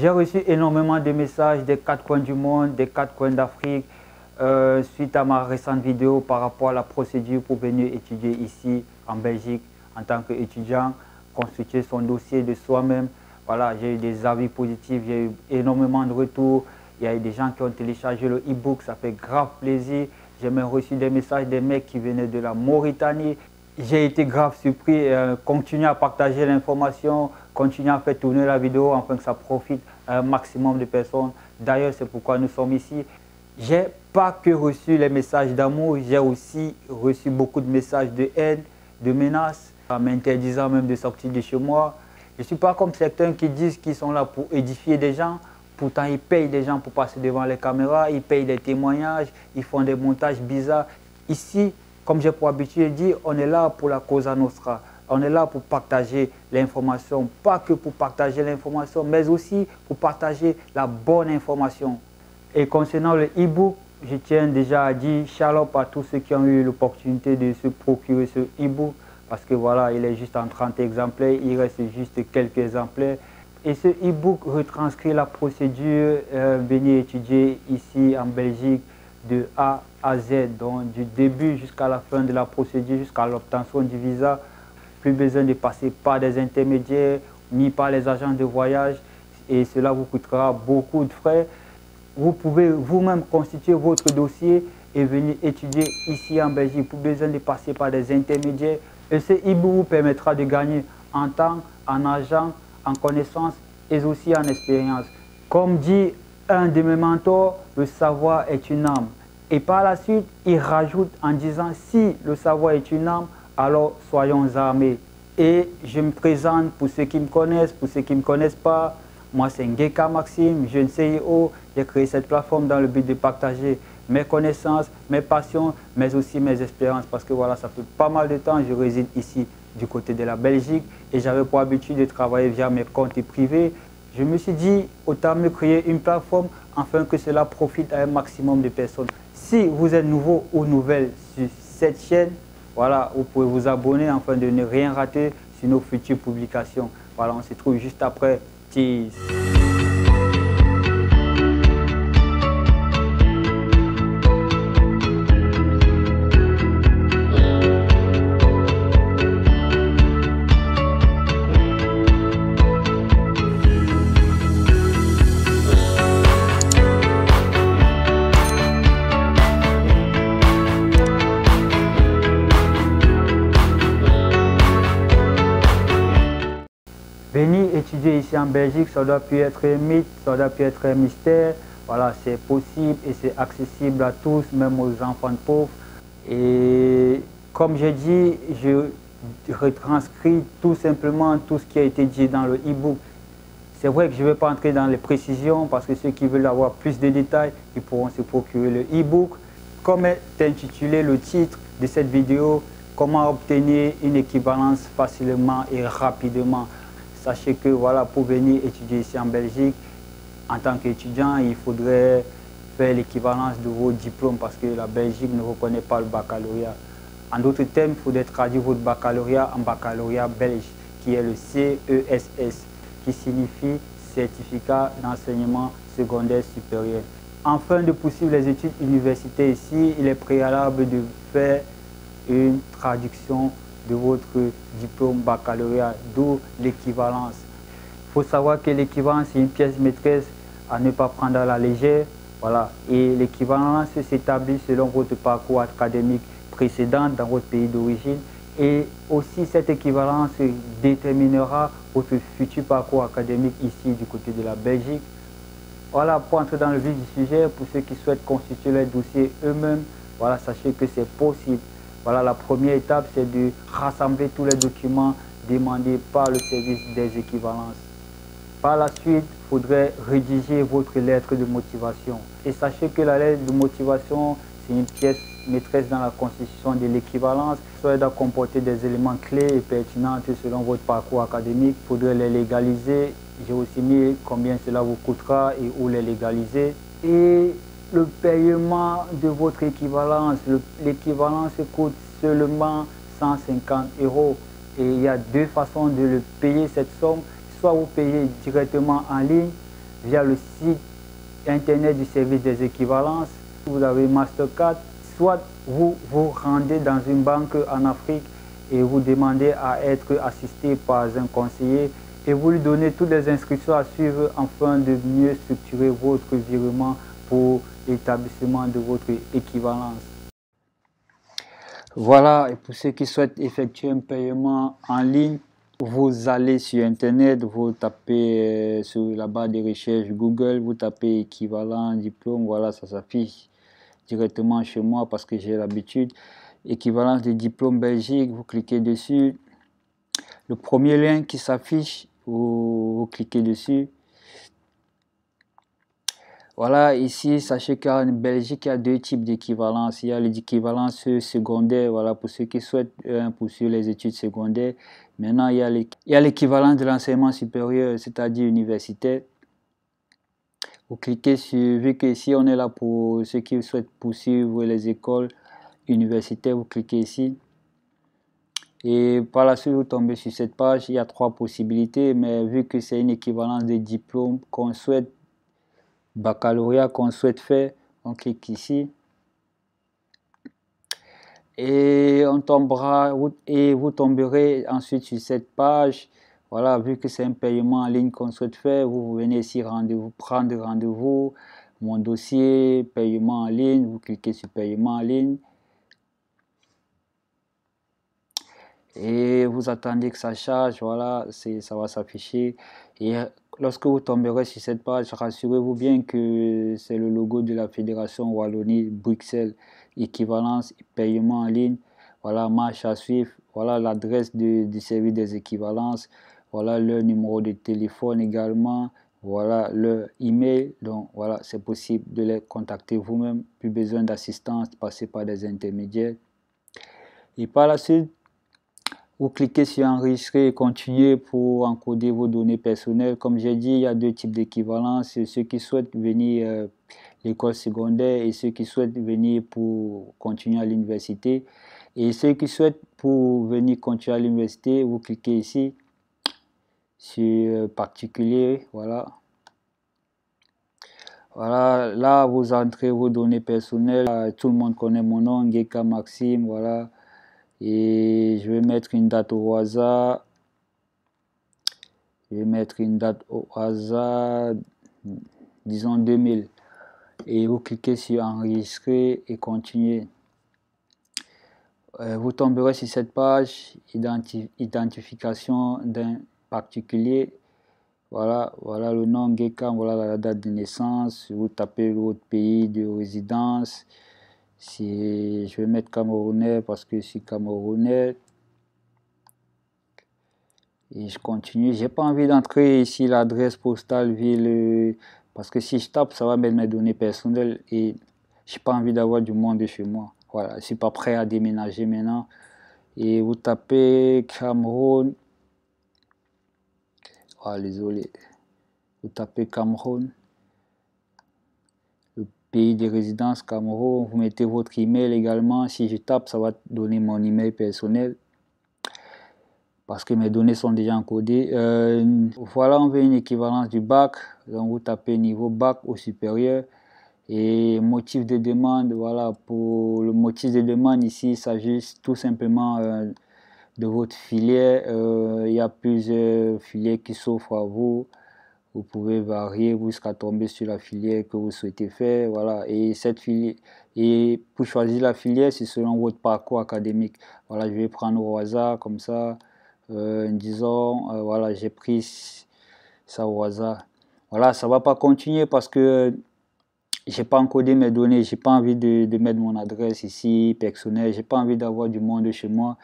J'ai reçu énormément de messages des quatre coins du monde, des quatre coins d'Afrique, euh, suite à ma récente vidéo par rapport à la procédure pour venir étudier ici en Belgique en tant qu'étudiant, constituer son dossier de soi-même. Voilà, j'ai eu des avis positifs, j'ai eu énormément de retours. Il y a eu des gens qui ont téléchargé le e-book, ça fait grave plaisir. J'ai même reçu des messages des mecs qui venaient de la Mauritanie. J'ai été grave surpris. euh, continuer à partager l'information, continuer à faire tourner la vidéo afin que ça profite à un maximum de personnes. D'ailleurs, c'est pourquoi nous sommes ici. J'ai pas que reçu les messages d'amour, j'ai aussi reçu beaucoup de messages de haine, de menaces, m'interdisant même de sortir de chez moi. Je ne suis pas comme certains qui disent qu'ils sont là pour édifier des gens. Pourtant, ils payent des gens pour passer devant les caméras, ils payent des témoignages, ils font des montages bizarres. Ici, comme j'ai pour habitude de dire, on est là pour la cause à nostra. On est là pour partager l'information, pas que pour partager l'information, mais aussi pour partager la bonne information. Et concernant le e-book, je tiens déjà à dire shalom à tous ceux qui ont eu l'opportunité de se procurer ce e-book parce que voilà, il est juste en 30 exemplaires, il reste juste quelques exemplaires. Et ce e-book retranscrit la procédure euh, venir étudier ici en Belgique de A à Z, donc du début jusqu'à la fin de la procédure, jusqu'à l'obtention du visa plus besoin de passer par des intermédiaires ni par les agents de voyage et cela vous coûtera beaucoup de frais. Vous pouvez vous-même constituer votre dossier et venir étudier ici en Belgique pour besoin de passer par des intermédiaires. Et ce e vous permettra de gagner en temps, en argent, en connaissance et aussi en expérience. Comme dit un de mes mentors, le savoir est une âme. Et par la suite, il rajoute en disant si le savoir est une âme, alors soyons armés. Et je me présente pour ceux qui me connaissent, pour ceux qui ne me connaissent pas. Moi, c'est Ngeka Maxime, jeune CIO. J'ai créé cette plateforme dans le but de partager mes connaissances, mes passions, mais aussi mes expériences. Parce que voilà, ça fait pas mal de temps je réside ici du côté de la Belgique et j'avais pour habitude de travailler via mes comptes privés. Je me suis dit, autant me créer une plateforme afin que cela profite à un maximum de personnes. Si vous êtes nouveau ou nouvelle sur cette chaîne, voilà, vous pouvez vous abonner afin de ne rien rater sur nos futures publications. Voilà, on se trouve juste après. Cheese. Ici en Belgique, ça doit plus être un mythe, ça doit plus être un mystère. Voilà, c'est possible et c'est accessible à tous, même aux enfants pauvres. Et comme j'ai dit, je retranscris tout simplement tout ce qui a été dit dans le e-book. C'est vrai que je ne vais pas entrer dans les précisions parce que ceux qui veulent avoir plus de détails, ils pourront se procurer le e-book. Comme est intitulé le titre de cette vidéo, comment obtenir une équivalence facilement et rapidement. Sachez que voilà, pour venir étudier ici en Belgique, en tant qu'étudiant, il faudrait faire l'équivalence de vos diplômes parce que la Belgique ne reconnaît pas le baccalauréat. En d'autres termes, il faudrait traduire votre baccalauréat en baccalauréat belge, qui est le CESS, qui signifie Certificat d'enseignement secondaire supérieur. Afin de poursuivre les études universitaires ici, il est préalable de faire une traduction de votre diplôme baccalauréat, d'où l'équivalence. Il faut savoir que l'équivalence est une pièce maîtresse à ne pas prendre à la légère. Voilà. Et l'équivalence s'établit selon votre parcours académique précédent dans votre pays d'origine. Et aussi cette équivalence déterminera votre futur parcours académique ici du côté de la Belgique. Voilà, pour entrer dans le vif du sujet, pour ceux qui souhaitent constituer leur dossier eux-mêmes, voilà, sachez que c'est possible. Voilà, la première étape, c'est de rassembler tous les documents demandés par le service des équivalences. Par la suite, il faudrait rédiger votre lettre de motivation. Et sachez que la lettre de motivation, c'est une pièce maîtresse dans la constitution de l'équivalence. Ça doit comporter des éléments clés et pertinents selon votre parcours académique. Il faudrait les légaliser. J'ai aussi mis combien cela vous coûtera et où les légaliser. Le paiement de votre équivalence. L'équivalence coûte seulement 150 euros. Et il y a deux façons de le payer, cette somme. Soit vous payez directement en ligne, via le site internet du service des équivalences. Vous avez Mastercard, soit vous vous rendez dans une banque en Afrique et vous demandez à être assisté par un conseiller et vous lui donnez toutes les instructions à suivre afin de mieux structurer votre virement pour l'établissement de votre équivalence. Voilà, et pour ceux qui souhaitent effectuer un paiement en ligne, vous allez sur Internet, vous tapez euh, sur la barre de recherche Google, vous tapez équivalent diplôme, voilà, ça s'affiche directement chez moi parce que j'ai l'habitude. Équivalence de diplôme Belgique, vous cliquez dessus. Le premier lien qui s'affiche, vous, cliquez dessus. Voilà, ici, sachez qu'en Belgique, il y a deux types d'équivalence. Il y a l'équivalence secondaire, voilà, pour ceux qui souhaitent euh, poursuivre les études secondaires. Maintenant, il y a l'équivalence de l'enseignement supérieur, c'est-à-dire universitaire. Vous cliquez sur, vu que ici, on est là pour ceux qui souhaitent poursuivre les écoles universitaires, vous cliquez ici. Et par la suite, vous tombez sur cette page. Il y a trois possibilités, mais vu que c'est une équivalence de diplôme qu'on souhaite, baccalauréat qu'on souhaite faire, on clique ici. Et on tombera, et vous tomberez ensuite sur cette page. Voilà, vu que c'est un paiement en ligne qu'on souhaite faire, vous venez ici rendez-vous, prendre rendez-vous, mon dossier, paiement en ligne, vous cliquez sur paiement en ligne. et vous attendez que ça charge, voilà, ça va s'afficher. Et lorsque vous tomberez sur cette page, rassurez-vous bien que c'est le logo de la Fédération Wallonie-Bruxelles, équivalence, paiement en ligne, voilà, marche à suivre, voilà l'adresse du service des équivalences, voilà leur numéro de téléphone également, voilà leur email, donc voilà, c'est possible de les contacter vous-même, plus besoin d'assistance, passer par des intermédiaires. Et par la suite, vous cliquez sur enregistrer et continuer pour encoder vos données personnelles. Comme j'ai dit, il y a deux types d'équivalence. Ceux qui souhaitent venir à euh, l'école secondaire et ceux qui souhaitent venir pour continuer à l'université. Et ceux qui souhaitent pour venir continuer à l'université, vous cliquez ici sur euh, particulier, voilà. Voilà, là vous entrez vos données personnelles. Tout le monde connaît mon nom, Geka Maxime, voilà. Et je vais mettre une date au hasard. Je vais mettre une date au hasard, disons 2000. Et vous cliquez sur enregistrer et continuer. Euh, vous tomberez sur cette page identification d'un particulier. Voilà, voilà le nom Gekam, voilà la date de naissance. Vous tapez votre pays de résidence. Si je vais mettre Camerounais parce que je suis Camerounais. Et je continue. J'ai pas envie d'entrer ici l'adresse postale ville parce que si je tape, ça va mettre mes données personnelles et j'ai pas envie d'avoir du monde chez moi. Voilà, je suis pas prêt à déménager maintenant. Et vous tapez Cameroun. Ah, désolé. Vous tapez Cameroun pays de résidence Cameroun, vous mettez votre email également. Si je tape, ça va donner mon email personnel parce que mes données sont déjà encodées. Euh, voilà, on veut une équivalence du bac. Donc vous tapez niveau bac au supérieur. Et motif de demande, voilà, pour le motif de demande ici, il s'agit tout simplement euh, de votre filière. Euh, il y a plusieurs filières qui s'offrent à vous. Vous pouvez varier jusqu'à tomber sur la filière que vous souhaitez faire. Voilà. Et, cette filière, et pour choisir la filière, c'est selon votre parcours académique. Voilà, je vais prendre au hasard comme ça. Euh, disons, euh, voilà, j'ai pris ça au hasard. Voilà, ça ne va pas continuer parce que j'ai pas encodé mes données, j'ai pas envie de, de, mettre mon adresse ici personnelle, j'ai pas envie d'avoir du monde chez moi.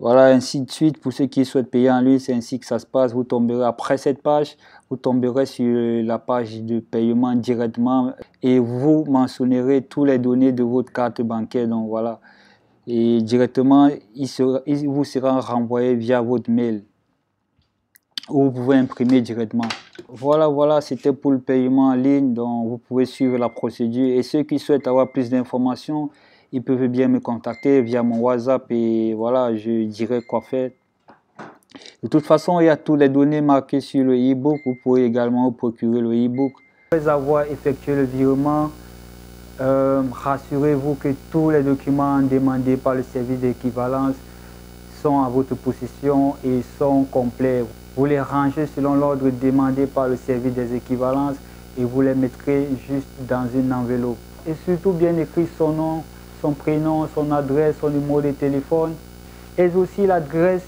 Voilà, ainsi de suite. Pour ceux qui souhaitent payer en ligne, c'est ainsi que ça se passe. Vous tomberez après cette page, vous tomberez sur la page de paiement directement et vous mentionnerez tous les données de votre carte bancaire. Donc voilà. Et directement, il, il vous sera renvoyé via votre mail ou vous pouvez imprimer directement. Voilà, voilà, c'était pour le paiement en ligne. Donc vous pouvez suivre la procédure. Et ceux qui souhaitent avoir plus d'informations, ils peuvent bien me contacter via mon WhatsApp et voilà, je dirai quoi faire. De toute façon, il y a toutes les données marquées sur le e-book. Vous pouvez également procurer le e-book. Après avoir effectué le virement, euh, rassurez-vous que tous les documents demandés par le service d'équivalence sont à votre possession et sont complets. Vous les rangez selon l'ordre demandé par le service des équivalences et vous les mettrez juste dans une enveloppe. Et surtout bien écrire son nom, son prénom, son adresse, son numéro de téléphone et aussi l'adresse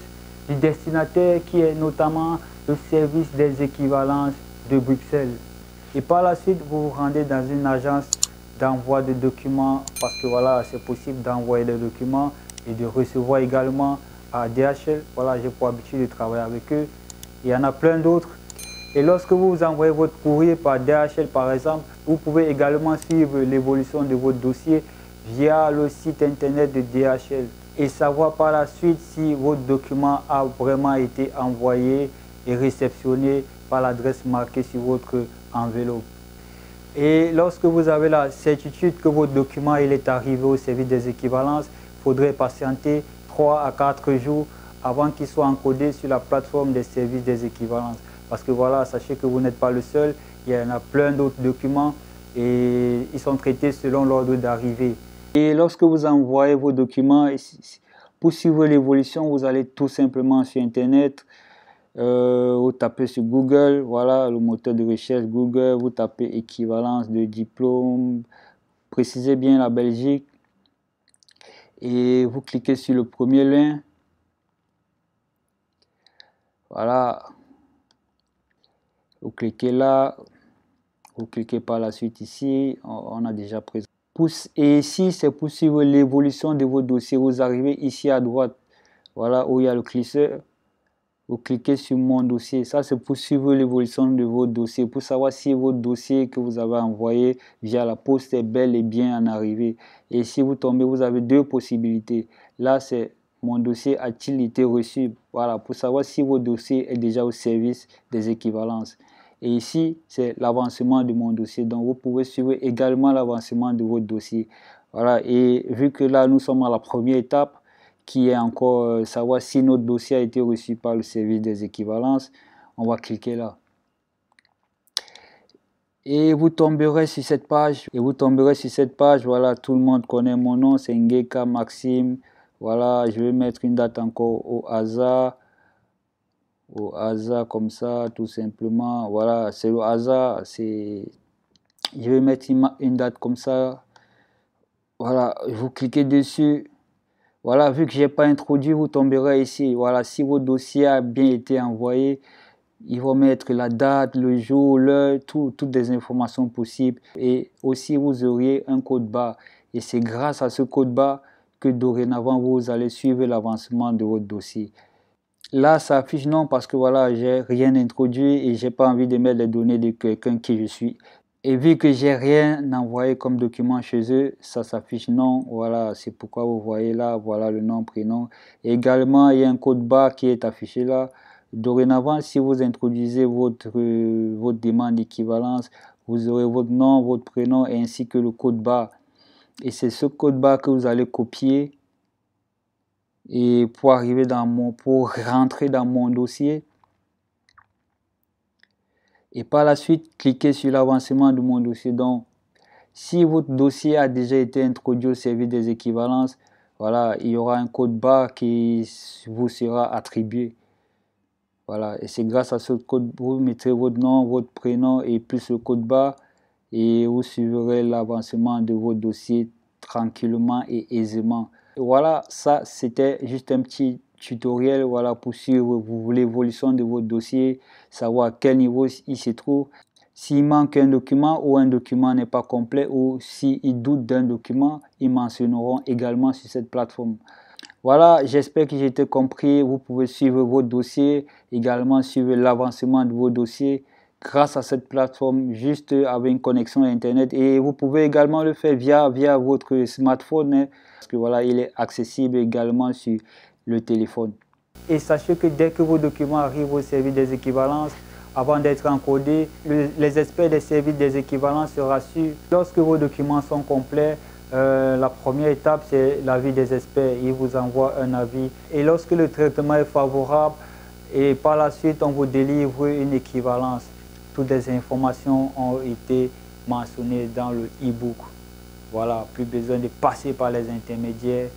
du destinataire qui est notamment le service des équivalences de Bruxelles. Et par la suite, vous vous rendez dans une agence d'envoi de documents parce que voilà, c'est possible d'envoyer des documents et de recevoir également à DHL. Voilà, j'ai pour habitude de travailler avec eux. Il y en a plein d'autres. Et lorsque vous envoyez votre courrier par DHL par exemple, vous pouvez également suivre l'évolution de votre dossier via le site internet de DHL et savoir par la suite si votre document a vraiment été envoyé et réceptionné par l'adresse marquée sur votre enveloppe. Et lorsque vous avez la certitude que votre document il est arrivé au service des équivalences, il faudrait patienter 3 à 4 jours avant qu'il soit encodé sur la plateforme des services des équivalences. Parce que voilà, sachez que vous n'êtes pas le seul, il y en a plein d'autres documents et ils sont traités selon l'ordre d'arrivée. Et lorsque vous envoyez vos documents, pour suivre l'évolution, vous allez tout simplement sur Internet, euh, vous tapez sur Google, voilà, le moteur de recherche Google, vous tapez équivalence de diplôme, précisez bien la Belgique, et vous cliquez sur le premier lien. Voilà. Vous cliquez là, vous cliquez par la suite ici, on a déjà présent et ici, c'est pour suivre l'évolution de vos dossiers. Vous arrivez ici à droite, voilà où il y a le cliqueur. Vous cliquez sur mon dossier. Ça, c'est pour suivre l'évolution de vos dossiers, pour savoir si votre dossier que vous avez envoyé via la poste est bel et bien en arrivée. Et si vous tombez, vous avez deux possibilités. Là, c'est mon dossier a-t-il été reçu? Voilà, pour savoir si votre dossier est déjà au service des équivalences. Et ici, c'est l'avancement de mon dossier. Donc, vous pouvez suivre également l'avancement de votre dossier. Voilà. Et vu que là, nous sommes à la première étape, qui est encore euh, savoir si notre dossier a été reçu par le service des équivalences, on va cliquer là. Et vous tomberez sur cette page. Et vous tomberez sur cette page. Voilà, tout le monde connaît mon nom. C'est Ngeka Maxime. Voilà, je vais mettre une date encore au hasard au hasard comme ça, tout simplement. Voilà, c'est le hasard. C'est, je vais mettre une date comme ça. Voilà, vous cliquez dessus. Voilà, vu que j'ai pas introduit, vous tomberez ici. Voilà, si votre dossier a bien été envoyé, il va mettre la date, le jour, l'heure, toutes les informations possibles. Et aussi, vous auriez un code barre. Et c'est grâce à ce code barre que dorénavant, vous allez suivre l'avancement de votre dossier. Là, ça affiche non parce que voilà, j'ai rien introduit et j'ai pas envie de mettre les données de quelqu'un qui je suis. Et vu que j'ai rien envoyé comme document chez eux, ça s'affiche non. Voilà, c'est pourquoi vous voyez là, voilà le nom, prénom. également, il y a un code barre qui est affiché là. Dorénavant, si vous introduisez votre, votre demande d'équivalence, vous aurez votre nom, votre prénom ainsi que le code barre. Et c'est ce code barre que vous allez copier et pour arriver dans mon, pour rentrer dans mon dossier. Et par la suite, cliquez sur l'avancement de mon dossier. Donc, si votre dossier a déjà été introduit au service des équivalences, voilà, il y aura un code barre qui vous sera attribué. Voilà, et c'est grâce à ce code, vous mettrez votre nom, votre prénom et plus le code barre et vous suivrez l'avancement de votre dossier tranquillement et aisément. Voilà, ça c'était juste un petit tutoriel voilà, pour suivre l'évolution de votre dossier, savoir à quel niveau il se trouve. S'il manque un document ou un document n'est pas complet ou s'ils doutent d'un document, ils mentionneront également sur cette plateforme. Voilà, j'espère que j'ai été compris. Vous pouvez suivre votre dossier, également suivre l'avancement de vos dossiers grâce à cette plateforme juste avec une connexion Internet. Et vous pouvez également le faire via, via votre smartphone. Hein parce que voilà, il est accessible également sur le téléphone. Et sachez que dès que vos documents arrivent au service des équivalences, avant d'être encodés, les experts des services des équivalences se rassurent. Lorsque vos documents sont complets, euh, la première étape, c'est l'avis des experts. Ils vous envoient un avis. Et lorsque le traitement est favorable, Et par la suite, on vous délivre une équivalence. Toutes les informations ont été mentionnées dans le e-book. Voilà, plus besoin de passer par les intermédiaires,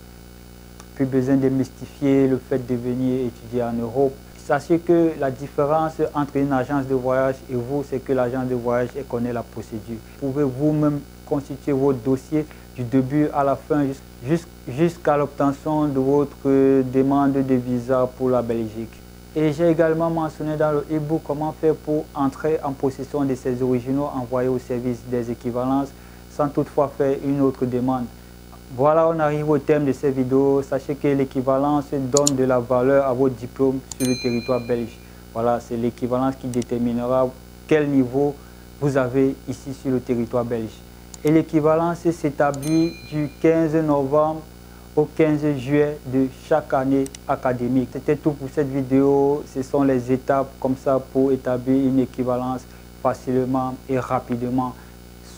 plus besoin de mystifier le fait de venir étudier en Europe. Sachez que la différence entre une agence de voyage et vous, c'est que l'agence de voyage connaît la procédure. Vous pouvez vous-même constituer votre dossier du début à la fin jusqu'à l'obtention de votre demande de visa pour la Belgique. Et j'ai également mentionné dans le e-book comment faire pour entrer en possession de ces originaux envoyés au service des équivalences sans toutefois faire une autre demande. Voilà, on arrive au thème de cette vidéo. Sachez que l'équivalence donne de la valeur à votre diplôme sur le territoire belge. Voilà, c'est l'équivalence qui déterminera quel niveau vous avez ici sur le territoire belge. Et l'équivalence s'établit du 15 novembre au 15 juillet de chaque année académique. C'était tout pour cette vidéo. Ce sont les étapes comme ça pour établir une équivalence facilement et rapidement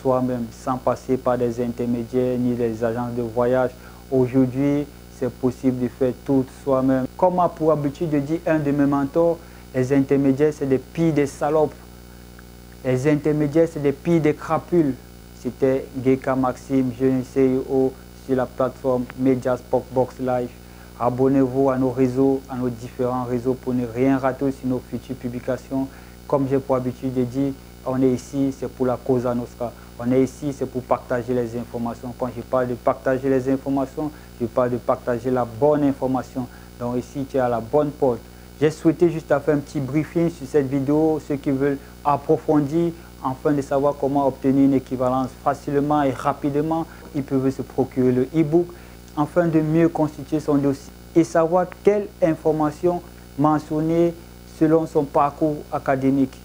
soi-même sans passer par des intermédiaires ni des agences de voyage. Aujourd'hui, c'est possible de faire tout soi-même. Comme a pour habitude de dire un de mes mentors, les intermédiaires, c'est des pires des salopes. Les intermédiaires, c'est des pires des crapules. C'était Geka Maxime, jeune CEO la plateforme Mediasport Box Live. Abonnez-vous à nos réseaux, à nos différents réseaux pour ne rien rater sur nos futures publications. Comme j'ai pour habitude de dire, on est ici, c'est pour la cause à Nostra. On est ici, c'est pour partager les informations. Quand je parle de partager les informations, je parle de partager la bonne information. Donc ici, tu es à la bonne porte. J'ai souhaité juste faire un petit briefing sur cette vidéo. Ceux qui veulent approfondir, afin de savoir comment obtenir une équivalence facilement et rapidement, ils peuvent se procurer le e-book afin de mieux constituer son dossier et savoir quelles informations mentionner selon son parcours académique.